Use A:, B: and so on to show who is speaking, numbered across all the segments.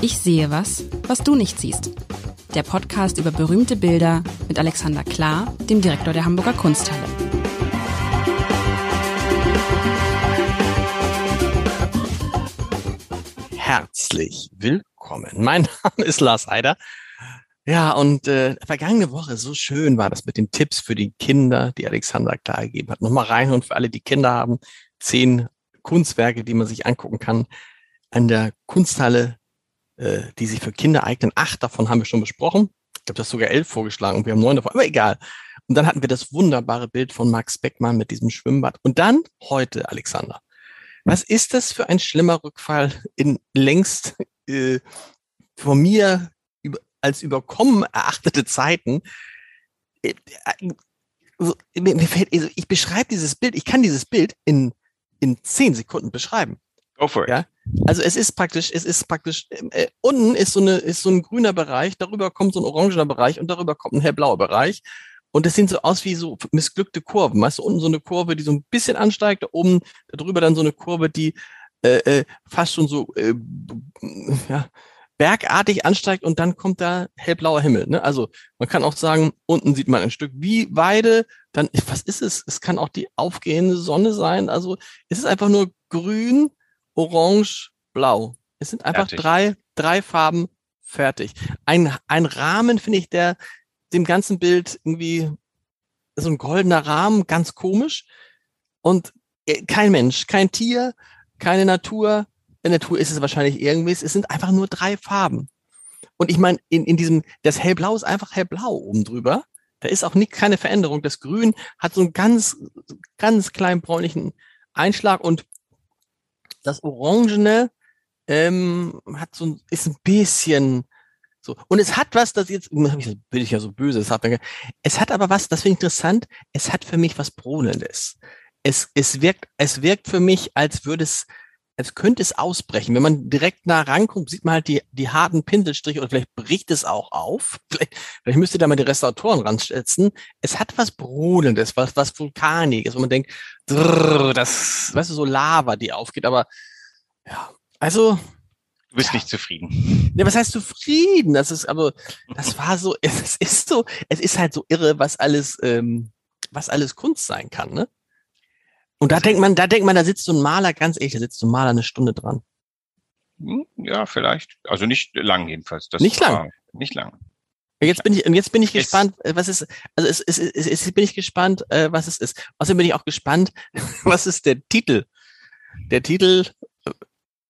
A: Ich sehe was, was du nicht siehst. Der Podcast über berühmte Bilder mit Alexander Klar, dem Direktor der Hamburger Kunsthalle.
B: Herzlich willkommen. Mein Name ist Lars Heider. Ja, und äh, vergangene Woche, so schön war das mit den Tipps für die Kinder, die Alexander klar gegeben hat. Nochmal rein und für alle, die Kinder haben, zehn Kunstwerke, die man sich angucken kann an der Kunsthalle, äh, die sich für Kinder eignen. Acht davon haben wir schon besprochen. Ich glaube, das sogar elf vorgeschlagen und wir haben neun davon, aber egal. Und dann hatten wir das wunderbare Bild von Max Beckmann mit diesem Schwimmbad. Und dann heute, Alexander. Was ist das für ein schlimmer Rückfall in längst äh, von mir als überkommen erachtete Zeiten? Äh, äh, also, ich beschreibe dieses Bild, ich kann dieses Bild in, in zehn Sekunden beschreiben.
C: Go for it.
B: Ja? Also es ist praktisch, es ist praktisch, äh, unten ist so, eine, ist so ein grüner Bereich, darüber kommt so ein orangener Bereich und darüber kommt ein hellblauer Bereich. Und das sieht so aus wie so missglückte Kurven. Weißt du, unten so eine Kurve, die so ein bisschen ansteigt, da oben darüber dann so eine Kurve, die äh, äh, fast schon so äh, ja, bergartig ansteigt und dann kommt da hellblauer Himmel. Ne? Also man kann auch sagen, unten sieht man ein Stück wie Weide, dann, was ist es? Es kann auch die aufgehende Sonne sein. Also es ist einfach nur grün, orange, blau. Es sind einfach fertig. drei, drei Farben fertig. Ein, ein Rahmen, finde ich, der dem ganzen Bild irgendwie so ein goldener Rahmen, ganz komisch. Und äh, kein Mensch, kein Tier, keine Natur. In der Natur ist es wahrscheinlich irgendwie, es sind einfach nur drei Farben. Und ich meine, in, in diesem, das Hellblau ist einfach hellblau oben drüber. Da ist auch nicht keine Veränderung. Das Grün hat so einen ganz, ganz kleinen bräunlichen Einschlag und das Orangene ähm, hat so ein, ist ein bisschen so. Und es hat was, das jetzt, bin ich ja so böse, es hat, es hat aber was, das finde ich interessant, es hat für mich was Brodelndes. Es, es wirkt, es wirkt für mich, als würde es, als könnte es ausbrechen. Wenn man direkt nah rankommt, sieht man halt die, die harten Pinselstriche oder vielleicht bricht es auch auf. Vielleicht, vielleicht müsste da mal die Restauratoren ransetzen. Es hat was Brodelndes, was, was Vulkaniges, wo man denkt, drrr, das, weißt du, so Lava, die aufgeht, aber ja, also.
C: Du bist ja. nicht zufrieden.
B: Ja, was heißt zufrieden? Das ist aber, das war so, es ist so, es ist halt so irre, was alles, ähm, was alles Kunst sein kann, ne? Und da denkt man, da denkt man, da sitzt so ein Maler, ganz ehrlich, da sitzt so ein Maler eine Stunde dran.
C: Hm, ja, vielleicht. Also nicht lang jedenfalls.
B: Das nicht lang.
C: Nicht lang.
B: Jetzt bin ich, und jetzt bin ich gespannt, es, äh, was ist, also es, es, es, es bin ich gespannt, äh, was es ist. Außerdem bin ich auch gespannt, was ist der Titel? Der Titel, äh,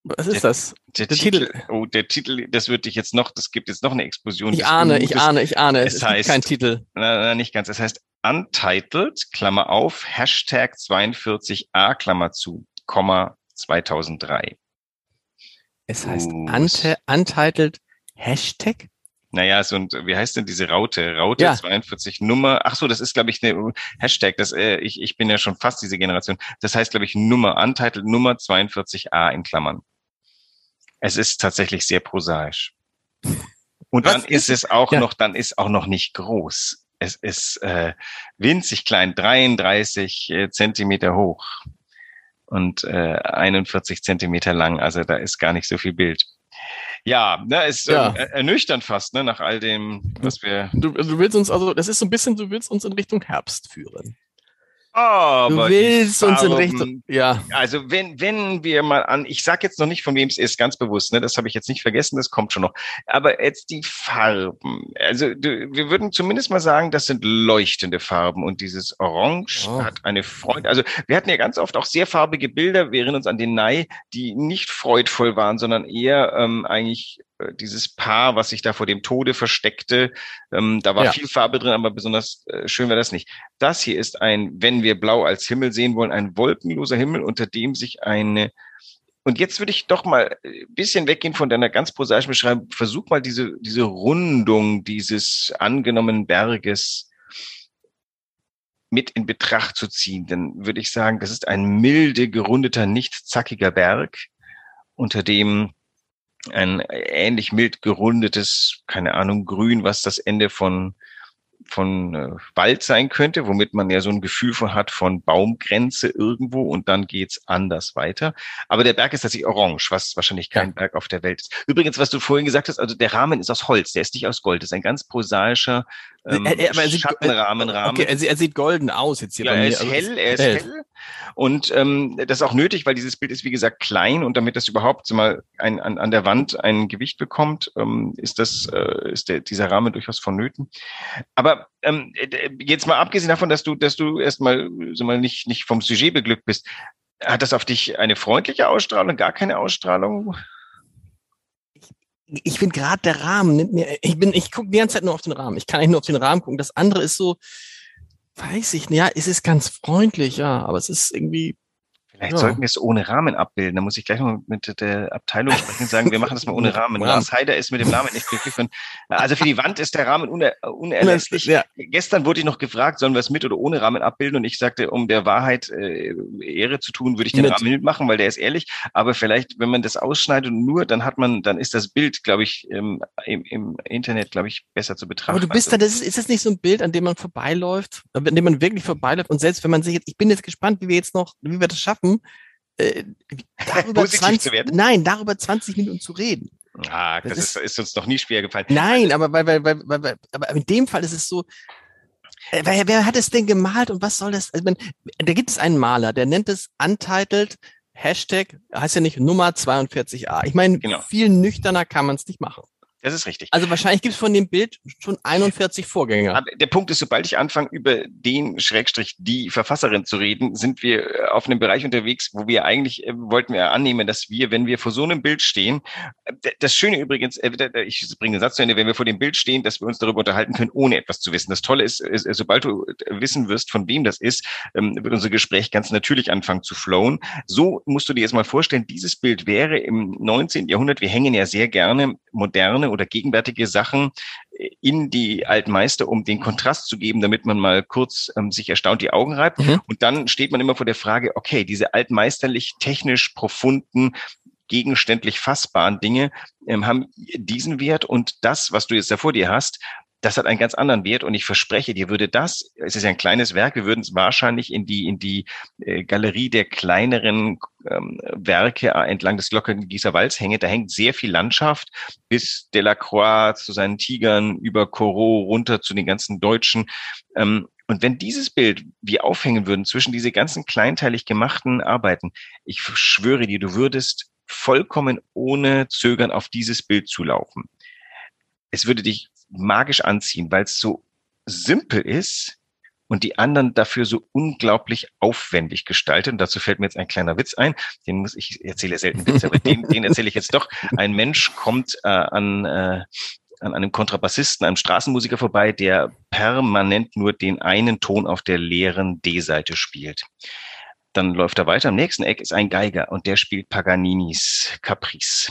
B: was ist
C: der,
B: das?
C: Der, der Titel, Titel, oh, der Titel, das wird dich jetzt noch, das gibt jetzt noch eine Explosion.
B: Ich ahne, ich ahne, ich ahne.
C: Es, es heißt, kein Titel. Na, na, nicht ganz. Es heißt Untitled, Klammer auf, Hashtag 42a, Klammer zu, Komma 2003.
B: Es heißt uh, Untitled Hashtag?
C: Naja, so und wie heißt denn diese Raute? Raute ja. 42 Nummer. Ach so, das ist glaube ich eine Hashtag. Das äh, ich ich bin ja schon fast diese Generation. Das heißt glaube ich Nummer Untitled Nummer 42a in Klammern. Es ist tatsächlich sehr prosaisch. Und Was dann ist, ist es auch ja. noch, dann ist auch noch nicht groß. Es ist äh, winzig klein, 33 äh, Zentimeter hoch und äh, 41 Zentimeter lang. Also da ist gar nicht so viel Bild. Ja, ne, ist ja. Äh, ernüchternd fast, ne, nach all dem, was wir.
B: Du, du willst uns, also das ist so ein bisschen, du willst uns in Richtung Herbst führen.
C: Aber
B: du willst uns in Richtung,
C: ja. Also wenn, wenn wir mal an, ich sag jetzt noch nicht, von wem es ist, ganz bewusst, ne, das habe ich jetzt nicht vergessen, das kommt schon noch. Aber jetzt die Farben. Also du, wir würden zumindest mal sagen, das sind leuchtende Farben und dieses Orange oh. hat eine Freude. Also wir hatten ja ganz oft auch sehr farbige Bilder, wir erinnern uns an den Nei, die nicht freudvoll waren, sondern eher ähm, eigentlich dieses Paar, was sich da vor dem Tode versteckte. Ähm, da war ja. viel Farbe drin, aber besonders äh, schön war das nicht. Das hier ist ein, wenn wir blau als Himmel sehen wollen, ein wolkenloser Himmel, unter dem sich eine und jetzt würde ich doch mal ein bisschen weggehen von deiner ganz prosaischen Beschreibung. Versuch mal diese, diese Rundung dieses angenommenen Berges mit in Betracht zu ziehen. Dann würde ich sagen, das ist ein milde, gerundeter, nicht zackiger Berg, unter dem ein ähnlich mild gerundetes, keine Ahnung, Grün, was das Ende von von äh, Wald sein könnte, womit man ja so ein Gefühl von hat von Baumgrenze irgendwo und dann geht's anders weiter. Aber der Berg ist tatsächlich orange, was wahrscheinlich kein ja. Berg auf der Welt ist. Übrigens, was du vorhin gesagt hast, also der Rahmen ist aus Holz, der ist nicht aus Gold, das ist ein ganz prosaischer ähm,
B: er, er, er Schattenrahmen. Okay, er, er, sieht golden aus jetzt hier
C: ja, bei mir. Er ist also, hell, er ist hell. hell. Und ähm, das ist auch nötig, weil dieses Bild ist, wie gesagt, klein und damit das überhaupt so mal ein, an, an der Wand ein Gewicht bekommt, ähm, ist das, äh, ist der, dieser Rahmen durchaus vonnöten. Aber ähm, jetzt mal abgesehen davon, dass du, dass du erstmal so mal nicht, nicht vom Sujet beglückt bist, hat das auf dich eine freundliche Ausstrahlung, gar keine Ausstrahlung?
B: Ich bin gerade der Rahmen nimmt mir, ich bin, ich gucke die ganze Zeit nur auf den Rahmen. Ich kann eigentlich nur auf den Rahmen gucken. Das andere ist so, weiß ich nicht, ja, es ist ganz freundlich, ja, aber es ist irgendwie,
C: Vielleicht ja. sollten wir es ohne Rahmen abbilden. Da muss ich gleich noch mit der Abteilung sprechen und sagen, wir machen das mal ohne Rahmen. Lars Heider ist mit dem Rahmen nicht glücklich. Und, also für die Wand ist der Rahmen uner unerlässlich. Ja. Gestern wurde ich noch gefragt, sollen wir es mit oder ohne Rahmen abbilden? Und ich sagte, um der Wahrheit äh, Ehre zu tun, würde ich den mit. Rahmen mitmachen, weil der ist ehrlich. Aber vielleicht, wenn man das ausschneidet und nur, dann hat man, dann ist das Bild, glaube ich, ähm, im, im Internet, glaube ich, besser zu betrachten.
B: Aber du bist also, da, das ist, ist das nicht so ein Bild, an dem man vorbeiläuft, an dem man wirklich vorbeiläuft? Und selbst wenn man sich jetzt, ich bin jetzt gespannt, wie wir jetzt noch, wie wir das schaffen, äh, darüber 20, nein, darüber 20 Minuten zu reden.
C: Ah, das, das ist, ist, uns noch nie schwer gefallen.
B: Nein, aber, weil, weil, weil, weil, aber in dem Fall ist es so, äh, wer, wer hat es denn gemalt und was soll das? Also, da gibt es einen Maler, der nennt es Untitled Hashtag, heißt ja nicht Nummer 42a. Ich meine, genau. viel nüchterner kann man es nicht machen.
C: Das ist richtig.
B: Also wahrscheinlich gibt es von dem Bild schon 41 Vorgänger.
C: Aber der Punkt ist, sobald ich anfange, über den Schrägstrich die Verfasserin zu reden, sind wir äh, auf einem Bereich unterwegs, wo wir eigentlich, äh, wollten wir annehmen, dass wir, wenn wir vor so einem Bild stehen, äh, das Schöne übrigens, äh, ich bringe den Satz zu Ende, wenn wir vor dem Bild stehen, dass wir uns darüber unterhalten können, ohne etwas zu wissen. Das Tolle ist, ist sobald du wissen wirst, von wem das ist, ähm, wird unser Gespräch ganz natürlich anfangen zu flowen. So musst du dir jetzt mal vorstellen, dieses Bild wäre im 19. Jahrhundert, wir hängen ja sehr gerne moderne oder gegenwärtige Sachen in die alten Meister, um den Kontrast zu geben, damit man mal kurz ähm, sich erstaunt die Augen reibt. Mhm. Und dann steht man immer vor der Frage, okay, diese altmeisterlich technisch profunden gegenständlich fassbaren Dinge ähm, haben diesen Wert und das, was du jetzt da vor dir hast, das hat einen ganz anderen Wert und ich verspreche dir, würde das, es ist ja ein kleines Werk, wir würden es wahrscheinlich in die, in die äh, Galerie der kleineren ähm, Werke entlang des Glockengießer Walds hänge. Da hängt sehr viel Landschaft bis Delacroix zu seinen Tigern über Corot runter zu den ganzen Deutschen. Ähm, und wenn dieses Bild wir aufhängen würden zwischen diese ganzen kleinteilig gemachten Arbeiten, ich schwöre dir, du würdest vollkommen ohne Zögern auf dieses Bild zulaufen. Es würde dich magisch anziehen, weil es so simpel ist und die anderen dafür so unglaublich aufwendig gestaltet. Und dazu fällt mir jetzt ein kleiner Witz ein. Den muss ich, ich erzähle selten Witze, aber den, den erzähle ich jetzt doch. Ein Mensch kommt äh, an, äh, an einem Kontrabassisten, einem Straßenmusiker vorbei, der permanent nur den einen Ton auf der leeren D-Seite spielt. Dann läuft er weiter. Am nächsten Eck ist ein Geiger und der spielt Paganinis Caprice.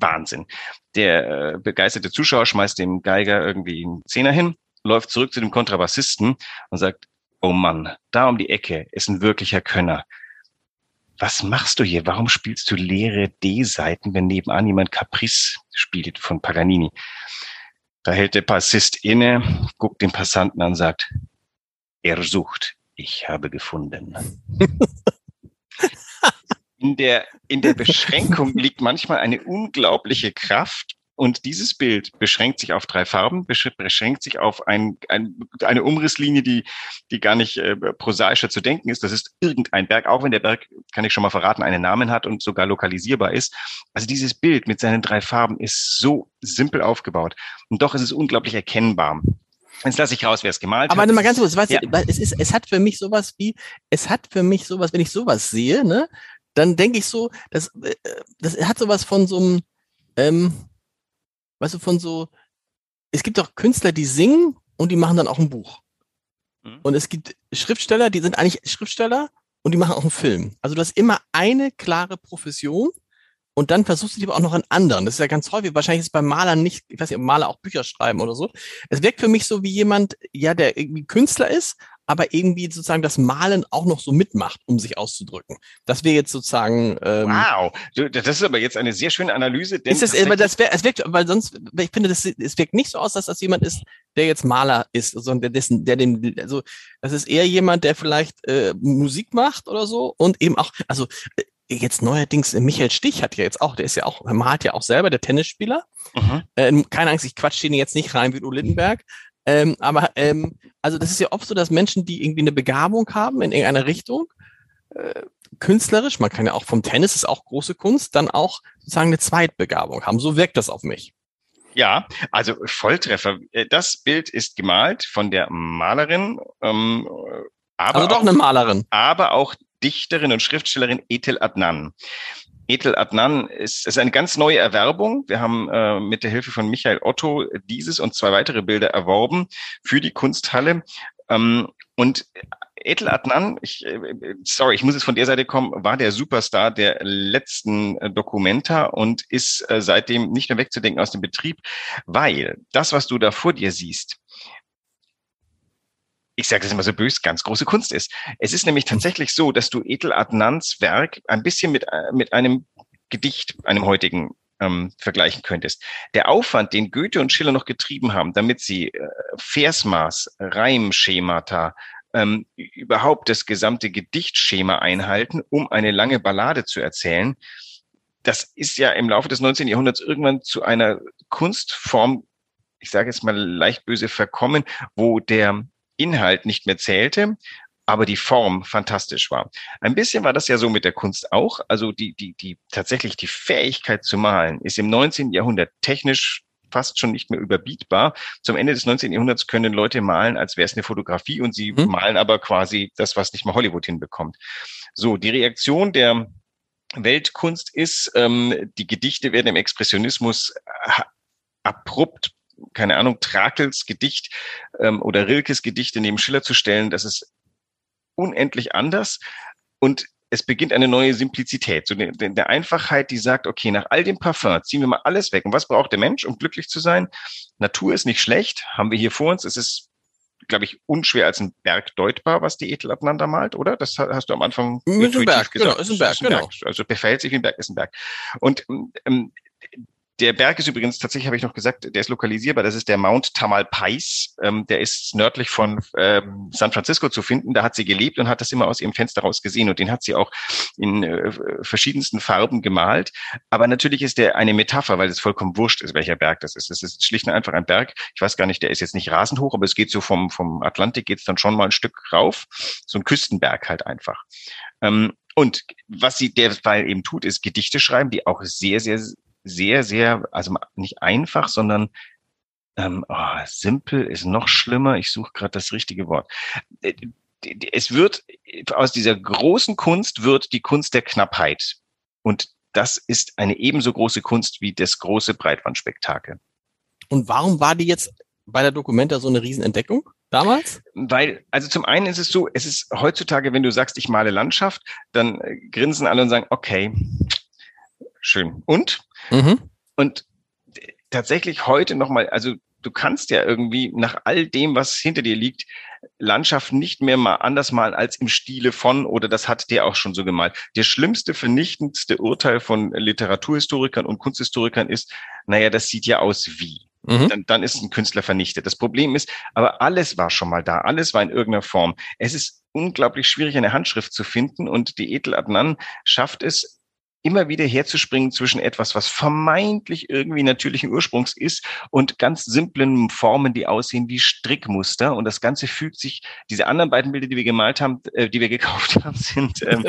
C: Wahnsinn. Der äh, begeisterte Zuschauer schmeißt dem Geiger irgendwie einen Zehner hin, läuft zurück zu dem Kontrabassisten und sagt, oh Mann, da um die Ecke ist ein wirklicher Könner. Was machst du hier? Warum spielst du leere D-Seiten, wenn nebenan jemand Caprice spielt von Paganini? Da hält der Bassist inne, guckt den Passanten an und sagt, er sucht, ich habe gefunden. in der, in der Beschränkung liegt manchmal eine unglaubliche Kraft. Und dieses Bild beschränkt sich auf drei Farben, beschränkt sich auf ein, ein, eine Umrisslinie, die, die gar nicht äh, prosaischer zu denken ist. Das ist irgendein Berg, auch wenn der Berg, kann ich schon mal verraten, einen Namen hat und sogar lokalisierbar ist. Also dieses Bild mit seinen drei Farben ist so simpel aufgebaut. Und doch ist es unglaublich erkennbar. Jetzt lasse ich raus, wer es gemalt
B: Aber
C: hat.
B: Aber mal ganz kurz, weißt ja. du, es ist, es hat für mich sowas wie, es hat für mich sowas, wenn ich sowas sehe, ne, dann denke ich so, das, äh, das hat sowas von so einem, ähm, weißt du, von so, es gibt auch Künstler, die singen und die machen dann auch ein Buch. Mhm. Und es gibt Schriftsteller, die sind eigentlich Schriftsteller und die machen auch einen Film. Also du hast immer eine klare Profession und dann versuchst du die aber auch noch an anderen. Das ist ja ganz häufig. Wahrscheinlich ist es beim Malern nicht, ich weiß nicht, ob Maler auch Bücher schreiben oder so. Es wirkt für mich so wie jemand, ja, der irgendwie Künstler ist, aber irgendwie sozusagen das Malen auch noch so mitmacht, um sich auszudrücken. Das wäre jetzt sozusagen.
C: Ähm, wow, das ist aber jetzt eine sehr schöne Analyse.
B: Ist das, aber das wär, es wirkt, weil sonst, ich finde, das, es wirkt nicht so aus, dass das jemand ist, der jetzt Maler ist, sondern der dessen, der dem, also das ist eher jemand, der vielleicht äh, Musik macht oder so und eben auch, also äh, jetzt neuerdings äh, Michael Stich hat ja jetzt auch, der ist ja auch, malt ja auch selber, der Tennisspieler. Mhm. Äh, keine Angst, ich quatsch den jetzt nicht rein wie Udo Lindenberg. Ähm, aber ähm, also das ist ja oft so, dass Menschen, die irgendwie eine Begabung haben in irgendeiner Richtung, äh, künstlerisch, man kann ja auch vom Tennis, ist auch große Kunst, dann auch sozusagen eine Zweitbegabung haben. So wirkt das auf mich.
C: Ja, also Volltreffer. Äh, das Bild ist gemalt von der Malerin. Ähm, aber
B: also doch
C: auch,
B: eine Malerin.
C: Aber auch Dichterin und Schriftstellerin Ethel Adnan. Ethel Adnan ist, ist eine ganz neue Erwerbung. Wir haben äh, mit der Hilfe von Michael Otto dieses und zwei weitere Bilder erworben für die Kunsthalle. Ähm, und Ethel Adnan, ich, äh, sorry, ich muss jetzt von der Seite kommen, war der Superstar der letzten äh, Dokumenta und ist äh, seitdem nicht mehr wegzudenken aus dem Betrieb, weil das, was du da vor dir siehst, ich sage das immer so bös, ganz große Kunst ist. Es ist nämlich tatsächlich so, dass du Edel Adnans Werk ein bisschen mit, äh, mit einem Gedicht, einem heutigen, ähm, vergleichen könntest. Der Aufwand, den Goethe und Schiller noch getrieben haben, damit sie äh, Versmaß, Reimschemata, ähm, überhaupt das gesamte Gedichtschema einhalten, um eine lange Ballade zu erzählen, das ist ja im Laufe des 19. Jahrhunderts irgendwann zu einer Kunstform, ich sage jetzt mal leicht böse, verkommen, wo der Inhalt nicht mehr zählte, aber die Form fantastisch war. Ein bisschen war das ja so mit der Kunst auch. Also die, die, die, tatsächlich die Fähigkeit zu malen ist im 19. Jahrhundert technisch fast schon nicht mehr überbietbar. Zum Ende des 19. Jahrhunderts können Leute malen, als wäre es eine Fotografie und sie hm. malen aber quasi das, was nicht mal Hollywood hinbekommt. So, die Reaktion der Weltkunst ist, ähm, die Gedichte werden im Expressionismus äh, abrupt keine Ahnung, Trakels Gedicht ähm, oder Rilkes Gedichte neben Schiller zu stellen, das ist unendlich anders und es beginnt eine neue Simplizität, so der, der Einfachheit, die sagt, okay, nach all dem Parfum ziehen wir mal alles weg. Und was braucht der Mensch, um glücklich zu sein? Natur ist nicht schlecht, haben wir hier vor uns. Es ist glaube ich, unschwer als ein Berg deutbar, was die Ethel aneinander malt, oder? Das hast du am Anfang
B: ist ein Berg, gesagt. Genau, ist ein Berg,
C: genau. Also verhält sich wie ein Berg, ist ein Berg. Und ähm, der Berg ist übrigens tatsächlich, habe ich noch gesagt, der ist lokalisierbar. Das ist der Mount Tamalpais. Ähm, der ist nördlich von ähm, San Francisco zu finden. Da hat sie gelebt und hat das immer aus ihrem Fenster raus gesehen. Und den hat sie auch in äh, verschiedensten Farben gemalt. Aber natürlich ist der eine Metapher, weil es vollkommen wurscht ist, welcher Berg das ist. Es ist schlicht und einfach ein Berg. Ich weiß gar nicht, der ist jetzt nicht rasend hoch, aber es geht so vom, vom Atlantik geht's dann schon mal ein Stück rauf. So ein Küstenberg halt einfach. Ähm, und was sie derweil eben tut, ist Gedichte schreiben, die auch sehr, sehr sehr, sehr, also nicht einfach, sondern ähm, oh, simpel ist noch schlimmer. Ich suche gerade das richtige Wort. Äh, es wird aus dieser großen Kunst wird die Kunst der Knappheit. Und das ist eine ebenso große Kunst wie das große Breitbandspektakel.
B: Und warum war die jetzt bei der Dokumenta so eine Riesenentdeckung damals?
C: Weil, also zum einen ist es so, es ist heutzutage, wenn du sagst, ich male Landschaft, dann äh, grinsen alle und sagen, okay, schön. Und? Mhm. Und tatsächlich heute nochmal, also du kannst ja irgendwie nach all dem, was hinter dir liegt, Landschaft nicht mehr mal anders malen als im Stile von oder das hat der auch schon so gemalt. Der schlimmste, vernichtendste Urteil von Literaturhistorikern und Kunsthistorikern ist, naja, das sieht ja aus wie. Mhm. Dann, dann ist ein Künstler vernichtet. Das Problem ist, aber alles war schon mal da, alles war in irgendeiner Form. Es ist unglaublich schwierig, eine Handschrift zu finden und die Edel Adnan schafft es, immer wieder herzuspringen zwischen etwas, was vermeintlich irgendwie natürlichen Ursprungs ist und ganz simplen Formen, die aussehen wie Strickmuster. Und das Ganze fügt sich, diese anderen beiden Bilder, die wir gemalt haben, äh, die wir gekauft haben, sind, ähm,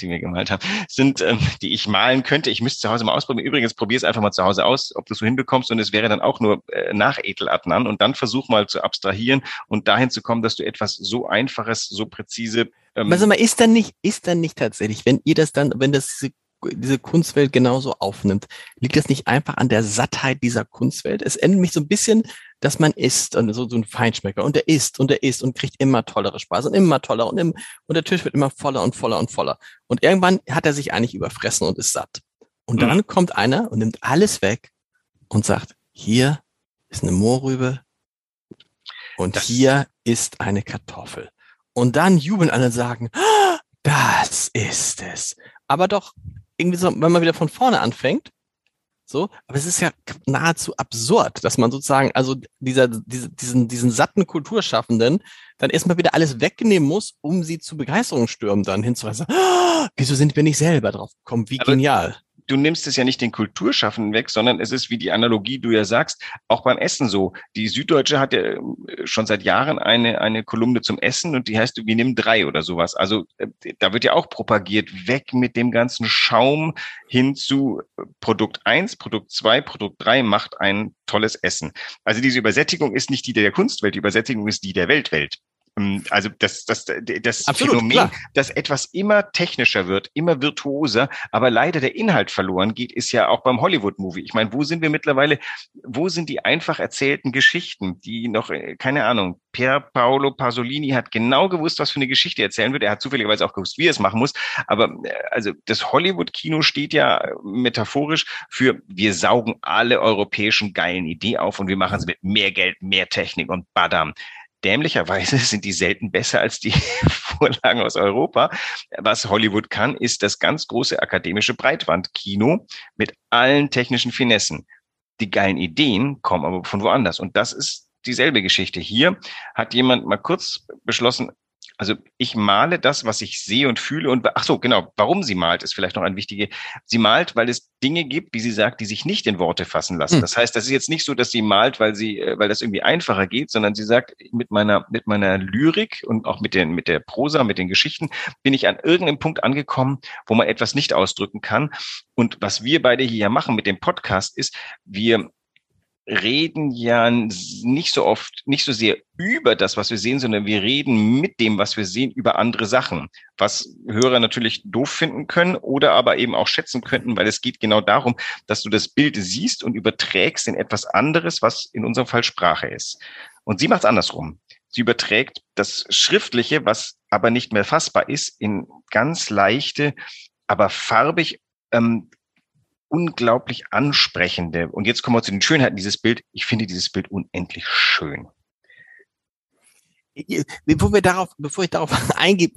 C: die wir gemalt haben, sind, ähm, die ich malen könnte. Ich müsste zu Hause mal ausprobieren. Übrigens, probier es einfach mal zu Hause aus, ob du es so hinbekommst. Und es wäre dann auch nur äh, nach Edel Adnan. Und dann versuch mal zu abstrahieren und dahin zu kommen, dass du etwas so Einfaches, so präzise
B: ähm, also mal, ist dann nicht, ist dann nicht tatsächlich, wenn ihr das dann, wenn das diese Kunstwelt genauso aufnimmt. Liegt das nicht einfach an der Sattheit dieser Kunstwelt? Es endet mich so ein bisschen, dass man isst und so, so ein Feinschmecker und der isst und der isst und kriegt immer tollere Speisen und immer toller und, im, und der Tisch wird immer voller und voller und voller. Und irgendwann hat er sich eigentlich überfressen und ist satt. Und dann mhm. kommt einer und nimmt alles weg und sagt, hier ist eine Mohrrübe und das hier ist eine Kartoffel. Und dann jubeln alle und sagen, "Ah, das ist es. Aber doch irgendwie so, wenn man wieder von vorne anfängt, so, aber es ist ja nahezu absurd, dass man sozusagen, also dieser, diese, diesen, diesen satten Kulturschaffenden dann erstmal wieder alles wegnehmen muss, um sie zu Begeisterungsstürmen dann hinzuweisen. Oh, wieso sind wir nicht selber drauf gekommen? Wie
C: Aber
B: genial.
C: Du nimmst es ja nicht den Kulturschaffenden weg, sondern es ist wie die Analogie, du ja sagst, auch beim Essen so. Die Süddeutsche hat ja äh, schon seit Jahren eine, eine Kolumne zum Essen und die heißt, wir nehmen drei oder sowas. Also äh, da wird ja auch propagiert, weg mit dem ganzen Schaum hin zu äh, Produkt eins, Produkt zwei, Produkt drei macht ein tolles Essen. Also diese Übersättigung ist nicht die der Kunstwelt, die Übersättigung ist die der Weltwelt. Ähm, Also das, das, das
B: Absolut,
C: Phänomen,
B: klar.
C: dass etwas immer technischer wird, immer virtuoser, aber leider der Inhalt verloren geht, ist ja auch beim Hollywood-Movie. Ich meine, wo sind wir mittlerweile, wo sind die einfach erzählten Geschichten, die noch, äh, keine Ahnung, Pier Paolo Pasolini hat genau gewusst, was für eine Geschichte er erzählen wird. Er hat zufälligerweise auch gewusst, wie er es machen muss. Aber äh, also das Hollywood-Kino steht ja äh, metaphorisch für, wir saugen alle europäischen geilen Ideen auf und wir machen sie mit mehr Geld, mehr Technik und Badam dämlicherweise sind die selten besser als die Vorlagen aus Europa. Was Hollywood kann, ist das ganz große akademische Breitwandkino mit allen technischen Finessen. Die geilen Ideen kommen aber von woanders. Und das ist dieselbe Geschichte. Hier hat jemand mal kurz beschlossen, also ich male das, was ich sehe und fühle und ach so, genau, warum sie malt, ist vielleicht noch ein wichtiger. Sie malt, weil es Dinge gibt, wie sie sagt, die sich nicht in Worte fassen lassen.
B: Hm.
C: Das heißt, das ist jetzt nicht so, dass sie malt, weil sie, äh, weil das irgendwie einfacher geht, sondern sie sagt, mit meiner, mit meiner Lyrik und auch mit den, mit der Prosa, mit den Geschichten bin ich an irgendeinem Punkt angekommen, wo man etwas nicht ausdrücken kann. Und was wir beide hier machen mit dem Podcast ist, wir reden ja nicht so oft, nicht so sehr über das, was wir sehen, sondern wir reden mit dem, was wir sehen, über andere Sachen, was Hörer natürlich doof finden können oder aber eben auch schätzen könnten, weil es geht genau darum, dass du das Bild siehst und überträgst in etwas anderes, was in unserem Fall Sprache ist. Und sie macht es andersrum. Sie überträgt das Schriftliche, was aber nicht mehr fassbar ist, in ganz leichte, aber farbig ähm, unglaublich ansprechende. Und jetzt kommen wir zu den Schönheiten dieses Bild. Ich finde dieses Bild unendlich schön.
B: Bevor wir darauf, bevor ich darauf eingehe,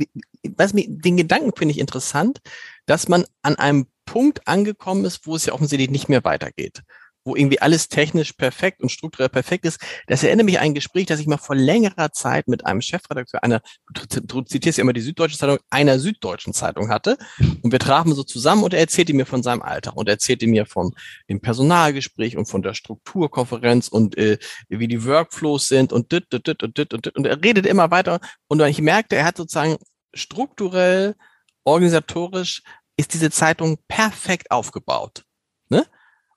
B: was mir, den Gedanken finde ich interessant, dass man an einem Punkt angekommen ist, wo es ja offensichtlich nicht mehr weitergeht. Wo irgendwie alles technisch perfekt und strukturell perfekt ist. Das erinnert mich an ein Gespräch, das ich mal vor längerer Zeit mit einem Chefredakteur einer, du, zitierst ja immer die Süddeutsche Zeitung, einer süddeutschen Zeitung hatte. Und wir trafen so zusammen und er erzählte mir von seinem Alltag und er erzählte mir von dem Personalgespräch und von der Strukturkonferenz und äh, wie die Workflows sind und dit, dit, dit, und dit und dit. Und er redet immer weiter. Und ich merkte, er hat sozusagen strukturell, organisatorisch ist diese Zeitung perfekt aufgebaut. Ne?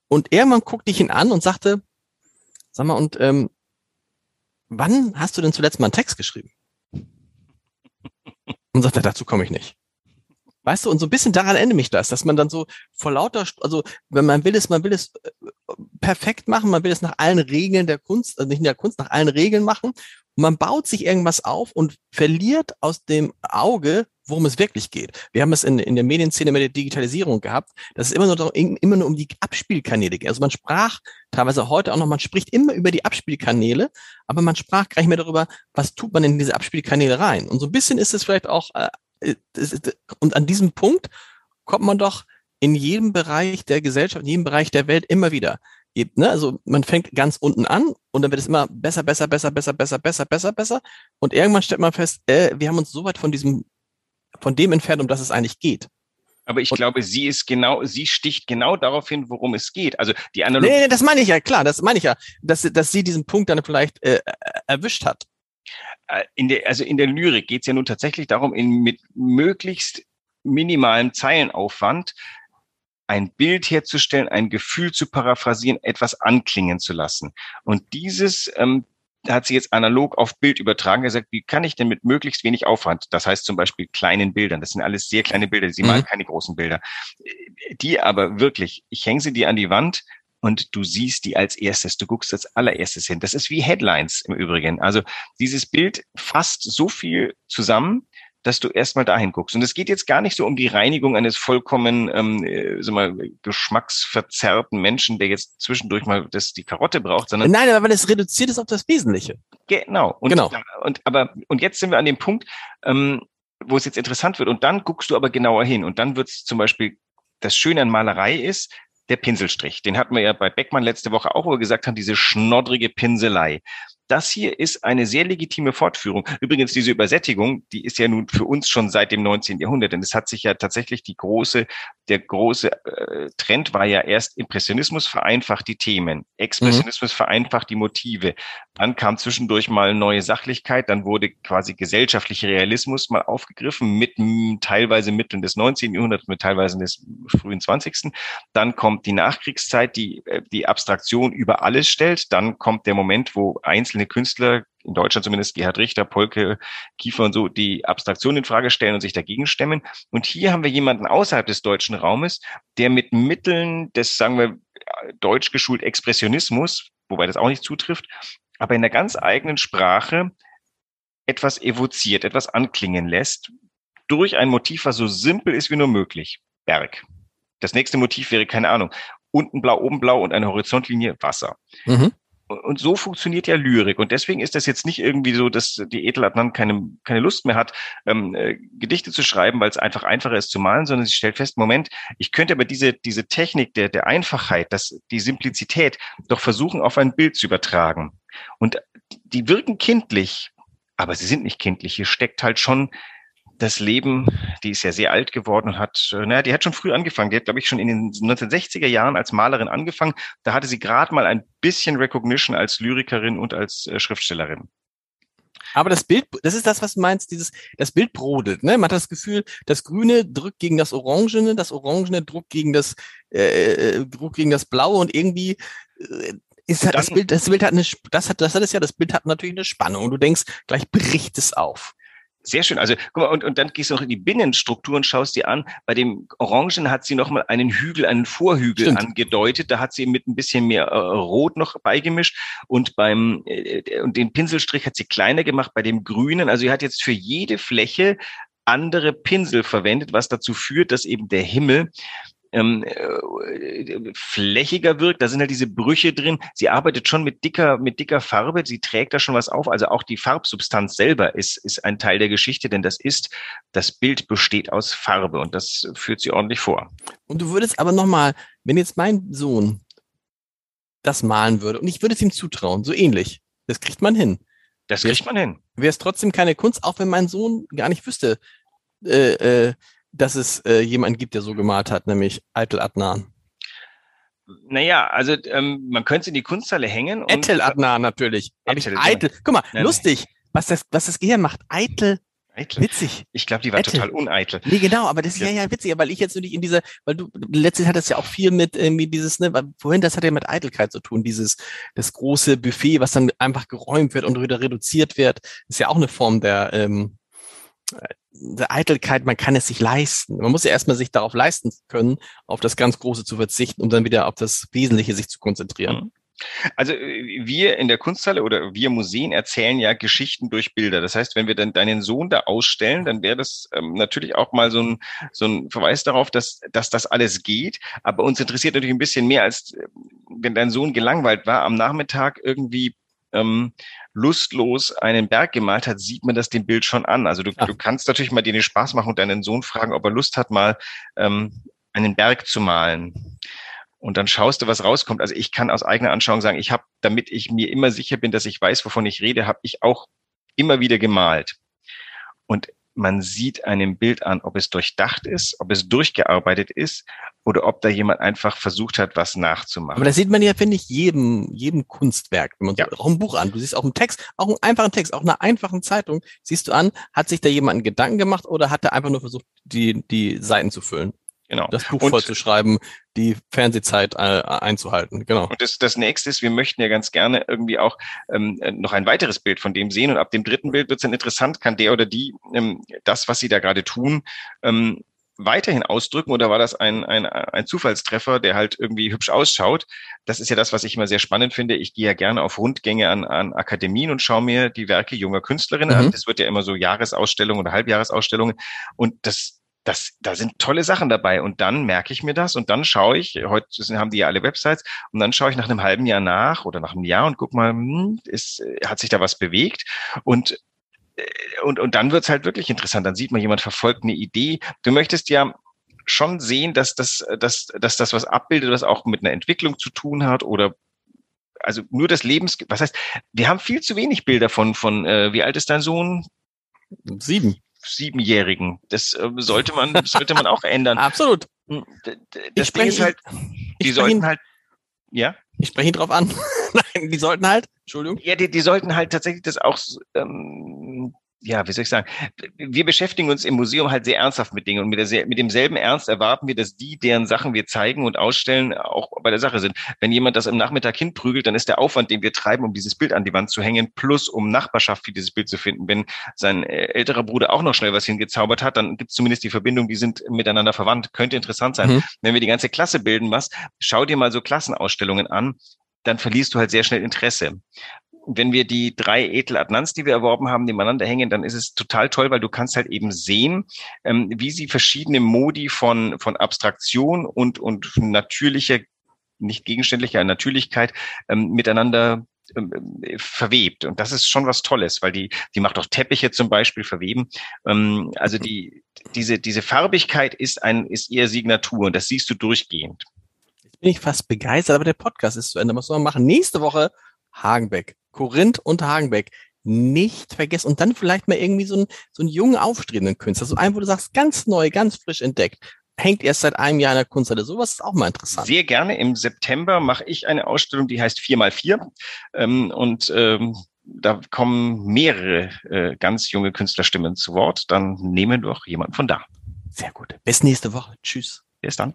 B: Und irgendwann guckte ich ihn an und sagte, sag mal, und ähm, wann hast du denn zuletzt mal einen Text geschrieben? Und sagte, dazu komme ich nicht. Weißt du, und so ein bisschen daran erinnert mich das, dass man dann so vor lauter, also wenn man will es, man will es äh, perfekt machen, man will es nach allen Regeln der Kunst, also nicht in der Kunst, nach allen Regeln machen. Man baut sich irgendwas auf und verliert aus dem Auge, worum es wirklich geht. Wir haben es in, in der Medienszene mit der Digitalisierung gehabt, dass es immer nur, immer nur um die Abspielkanäle geht. Also man sprach teilweise heute auch noch, man spricht immer über die Abspielkanäle, aber man sprach gar nicht mehr darüber, was tut man in diese Abspielkanäle rein. Und so ein bisschen ist es vielleicht auch, äh, es ist- und an diesem Punkt kommt man doch in jedem Bereich der Gesellschaft, in jedem Bereich der Welt immer wieder. Ne? Also man fängt ganz unten an und dann wird es immer besser, besser, besser, besser, besser, besser, besser, besser. Und irgendwann stellt man fest, äh, wir haben uns so weit von diesem, von dem entfernt, um das es eigentlich geht.
C: Aber ich
B: Und-
C: glaube, sie ist genau, sie sticht genau darauf hin, worum es geht. Also die Analogie.
B: Nee, nee, das meine ich ja, klar, das meine ich ja, dass, dass sie diesen Punkt dann vielleicht äh, äh, erwischt hat.
C: äh, in der, also in der Lyrik geht es ja nun tatsächlich darum, in, mit möglichst minimalem Zeilenaufwand ein Bild herzustellen, ein Gefühl zu paraphrasieren, etwas anklingen zu lassen. Und dieses ähm, hat sie jetzt analog auf Bild übertragen, gesagt, wie kann ich denn mit möglichst wenig Aufwand, das heißt zum Beispiel kleinen Bildern, das sind alles sehr kleine Bilder, sie
B: Mhm.
C: malen keine großen Bilder, die aber wirklich, ich hänge sie dir an die Wand und du siehst die als erstes, du guckst als allererstes hin. Das ist wie Headlines im Übrigen. Also dieses Bild fasst so viel zusammen, dass du erstmal dahin guckst. Und es geht jetzt gar nicht so um die Reinigung eines vollkommen ähm, äh, so mal, geschmacksverzerrten Menschen, der jetzt zwischendurch mal das, die Karotte braucht, sondern.
B: Nein, aber weil es reduziert ist auf das Wesentliche.
C: Genau. Und,
B: genau.
C: Und, aber, und jetzt sind wir an dem Punkt, ähm, wo es jetzt interessant wird. Und dann guckst du aber genauer hin. Und dann wird es zum Beispiel, das Schöne an Malerei ist, der Pinselstrich. Den hatten wir ja bei Beckmann letzte Woche auch, wo wir gesagt haben, diese schnoddrige Pinselei. Das hier ist eine sehr legitime Fortführung. Übrigens, diese Übersättigung, die ist ja nun für uns schon seit dem 19. Jahrhundert, denn es hat sich ja tatsächlich die große, der große äh, Trend war ja erst Impressionismus vereinfacht die Themen, Expressionismus mhm. vereinfacht die Motive. Dann kam zwischendurch mal neue Sachlichkeit, dann wurde quasi gesellschaftlicher Realismus mal aufgegriffen mit teilweise Mitteln des 19. Jahrhunderts, mit teilweise des frühen 20. Dann kommt die Nachkriegszeit, die äh, die Abstraktion über alles stellt. Dann kommt der Moment, wo einzelne einzelne Künstler, in Deutschland zumindest Gerhard Richter, Polke, Kiefer und so, die Abstraktion in Frage stellen und sich dagegen stemmen. Und hier haben wir jemanden außerhalb des deutschen Raumes, der mit Mitteln des, sagen wir, deutsch geschult Expressionismus, wobei das auch nicht zutrifft, aber in der ganz eigenen Sprache etwas evoziert, etwas anklingen lässt, durch ein Motiv, was so simpel ist wie nur möglich. Berg. Das nächste Motiv wäre, keine Ahnung, unten blau, oben blau und eine Horizontlinie Wasser. Mhm. Und so funktioniert ja Lyrik. Und deswegen ist das jetzt nicht irgendwie so, dass die Ethel Adnan keine, keine Lust mehr hat, ähm, äh, Gedichte zu schreiben, weil es einfach einfacher ist zu malen, sondern sie stellt fest, Moment, ich könnte aber diese, diese Technik der, der Einfachheit, das, die Simplizität doch versuchen, auf ein Bild zu übertragen. Und die wirken kindlich, aber sie sind nicht kindlich. Hier steckt halt schon das Leben, die ist ja sehr alt geworden und hat, äh, naja, die hat schon früh angefangen. Die hat, glaube ich, schon in den 1960er Jahren als Malerin angefangen. Da hatte sie gerade mal ein bisschen Recognition als Lyrikerin und als äh, Schriftstellerin.
B: Aber das Bild, das ist das, was du meinst, dieses, das Bild brodelt, ne? Man hat das Gefühl, das Grüne drückt gegen das Orangene, das Orangene drückt gegen das, äh, äh drückt gegen das Blaue und irgendwie äh, ist halt das Bild, das Bild hat eine, das hat, das hat es ja, das Bild hat natürlich eine Spannung und du denkst, gleich bricht es auf.
C: Sehr schön. Also guck mal, und, und dann gehst du noch in die Binnenstruktur und schaust dir an. Bei dem Orangen hat sie nochmal einen Hügel, einen Vorhügel Stimmt. angedeutet. Da hat sie mit ein bisschen mehr äh, Rot noch beigemischt. Und beim äh, und den Pinselstrich hat sie kleiner gemacht bei dem Grünen. Also sie hat jetzt für jede Fläche andere Pinsel verwendet, was dazu führt, dass eben der Himmel ähm, äh, flächiger wirkt. Da sind halt diese Brüche drin. Sie arbeitet schon mit dicker, mit dicker Farbe. Sie trägt da schon was auf. Also auch die Farbsubstanz selber ist, ist ein Teil der Geschichte, denn das ist, das Bild besteht aus Farbe und das führt sie ordentlich vor.
B: Und du würdest aber nochmal, wenn jetzt mein Sohn das malen würde und ich würde es ihm zutrauen, so ähnlich, das kriegt man hin.
C: Das kriegt man hin.
B: Wäre es trotzdem keine Kunst, auch wenn mein Sohn gar nicht wüsste, äh, äh, dass es äh, jemanden gibt, der so gemalt hat, nämlich Eitel Adnan.
C: Naja, also ähm, man könnte es in die Kunsthalle hängen.
B: Und, Eitel Adnan natürlich. Eitel, Eitel. Guck mal, nein, lustig, was das, was das Gehirn macht. Eitel Eitel. Witzig.
C: Ich glaube, die war Eitel. total uneitel.
B: Nee, genau, aber das ist ja, ja witzig, weil ich jetzt nicht in dieser, weil du, letztlich hat das ja auch viel mit irgendwie dieses, ne, vorhin, das hat ja mit Eitelkeit zu tun, dieses, das große Buffet, was dann einfach geräumt wird und wieder reduziert wird, ist ja auch eine Form der, ähm, der Eitelkeit, man kann es sich leisten. Man muss ja erstmal sich darauf leisten können, auf das ganz Große zu verzichten, um dann wieder auf das Wesentliche sich zu konzentrieren. Mhm.
C: Also äh, wir in der Kunsthalle oder wir Museen erzählen ja Geschichten durch Bilder. Das heißt, wenn wir dann deinen Sohn da ausstellen, dann wäre das ähm, natürlich auch mal so ein, so ein Verweis darauf, dass, dass das alles geht. Aber uns interessiert natürlich ein bisschen mehr, als äh, wenn dein Sohn gelangweilt war, am Nachmittag irgendwie ähm, lustlos einen Berg gemalt hat, sieht man das dem Bild schon an. Also du, du kannst natürlich mal dir den Spaß machen und deinen Sohn fragen, ob er Lust hat, mal ähm, einen Berg zu malen. Und dann schaust du, was rauskommt. Also ich kann aus eigener Anschauung sagen, ich habe, damit ich mir immer sicher bin, dass ich weiß, wovon ich rede, habe ich auch immer wieder gemalt. Und man sieht einem Bild an, ob es durchdacht ist, ob es durchgearbeitet ist oder ob da jemand einfach versucht hat, was nachzumachen.
B: Aber das sieht man ja, finde ich, jedem, jedem Kunstwerk, wenn man ja. auch ein Buch an. Du siehst auch einen Text, auch einen einfachen Text, auch eine einfachen Zeitung, siehst du an, hat sich da jemand einen Gedanken gemacht oder hat er einfach nur versucht, die, die Seiten zu füllen? Genau. Das Buch vollzuschreiben, die Fernsehzeit äh, einzuhalten. Genau.
C: Und das, das nächste ist, wir möchten ja ganz gerne irgendwie auch ähm, noch ein weiteres Bild von dem sehen. Und ab dem dritten Bild wird es dann interessant, kann der oder die ähm, das, was sie da gerade tun, ähm, weiterhin ausdrücken oder war das ein, ein, ein Zufallstreffer, der halt irgendwie hübsch ausschaut? Das ist ja das, was ich immer sehr spannend finde. Ich gehe ja gerne auf Rundgänge an, an Akademien und schaue mir die Werke junger Künstlerinnen mhm. an. Das wird ja immer so Jahresausstellungen oder Halbjahresausstellungen. Und das, das, da sind tolle Sachen dabei. Und dann merke ich mir das und dann schaue ich, heute haben die ja alle Websites, und dann schaue ich nach einem halben Jahr nach oder nach einem Jahr und guck mal, hm, ist, hat sich da was bewegt? Und und, und dann wird's halt wirklich interessant. Dann sieht man, jemand verfolgt eine Idee. Du möchtest ja schon sehen, dass das, dass, dass das was abbildet, was auch mit einer Entwicklung zu tun hat oder also nur das Lebens, was heißt, wir haben viel zu wenig Bilder von, von äh, wie alt ist dein Sohn?
B: Sieben.
C: Siebenjährigen. Das äh, sollte man, sollte man auch ändern.
B: Absolut.
C: Hm, das Ding ist halt, die sollten halt, ja?
B: Ich spreche ihn drauf an. Nein, die sollten halt, Entschuldigung.
C: Ja, die, die sollten halt tatsächlich das auch ähm, ja, wie soll ich sagen, wir beschäftigen uns im Museum halt sehr ernsthaft mit Dingen und mit, der, mit demselben Ernst erwarten wir, dass die, deren Sachen wir zeigen und ausstellen, auch bei der Sache sind. Wenn jemand das im Nachmittag hinprügelt, dann ist der Aufwand, den wir treiben, um dieses Bild an die Wand zu hängen, plus um Nachbarschaft für dieses Bild zu finden. Wenn sein äh, älterer Bruder auch noch schnell was hingezaubert hat, dann gibt es zumindest die Verbindung, die sind miteinander verwandt. Könnte interessant sein. Mhm. Wenn wir die ganze Klasse bilden was, schau dir mal so Klassenausstellungen an dann verlierst du halt sehr schnell Interesse wenn wir die drei Edel Adnans, die wir erworben haben, nebeneinander hängen, dann ist es total toll, weil du kannst halt eben sehen, ähm, wie sie verschiedene Modi von, von Abstraktion und, und natürlicher, nicht gegenständlicher Natürlichkeit ähm, miteinander ähm, verwebt. Und das ist schon was Tolles, weil die, die macht auch Teppiche zum Beispiel verweben. Ähm, also die, diese, diese Farbigkeit ist ein, ist ihr Signatur und das siehst du durchgehend.
B: Jetzt bin ich fast begeistert, aber der Podcast ist zu Ende. Was soll man machen? Nächste Woche Hagenbeck. Korinth und Hagenbeck nicht vergessen und dann vielleicht mal irgendwie so einen, so einen jungen, aufstrebenden Künstler, so einen, wo du sagst, ganz neu, ganz frisch entdeckt, hängt erst seit einem Jahr in der Kunsthalle. Sowas ist auch mal interessant.
C: Sehr gerne. Im September mache ich eine Ausstellung, die heißt 4x4 ähm, und ähm, da kommen mehrere äh, ganz junge Künstlerstimmen zu Wort. Dann nehmen wir doch jemanden von da.
B: Sehr gut. Bis nächste Woche. Tschüss.
C: Bis dann.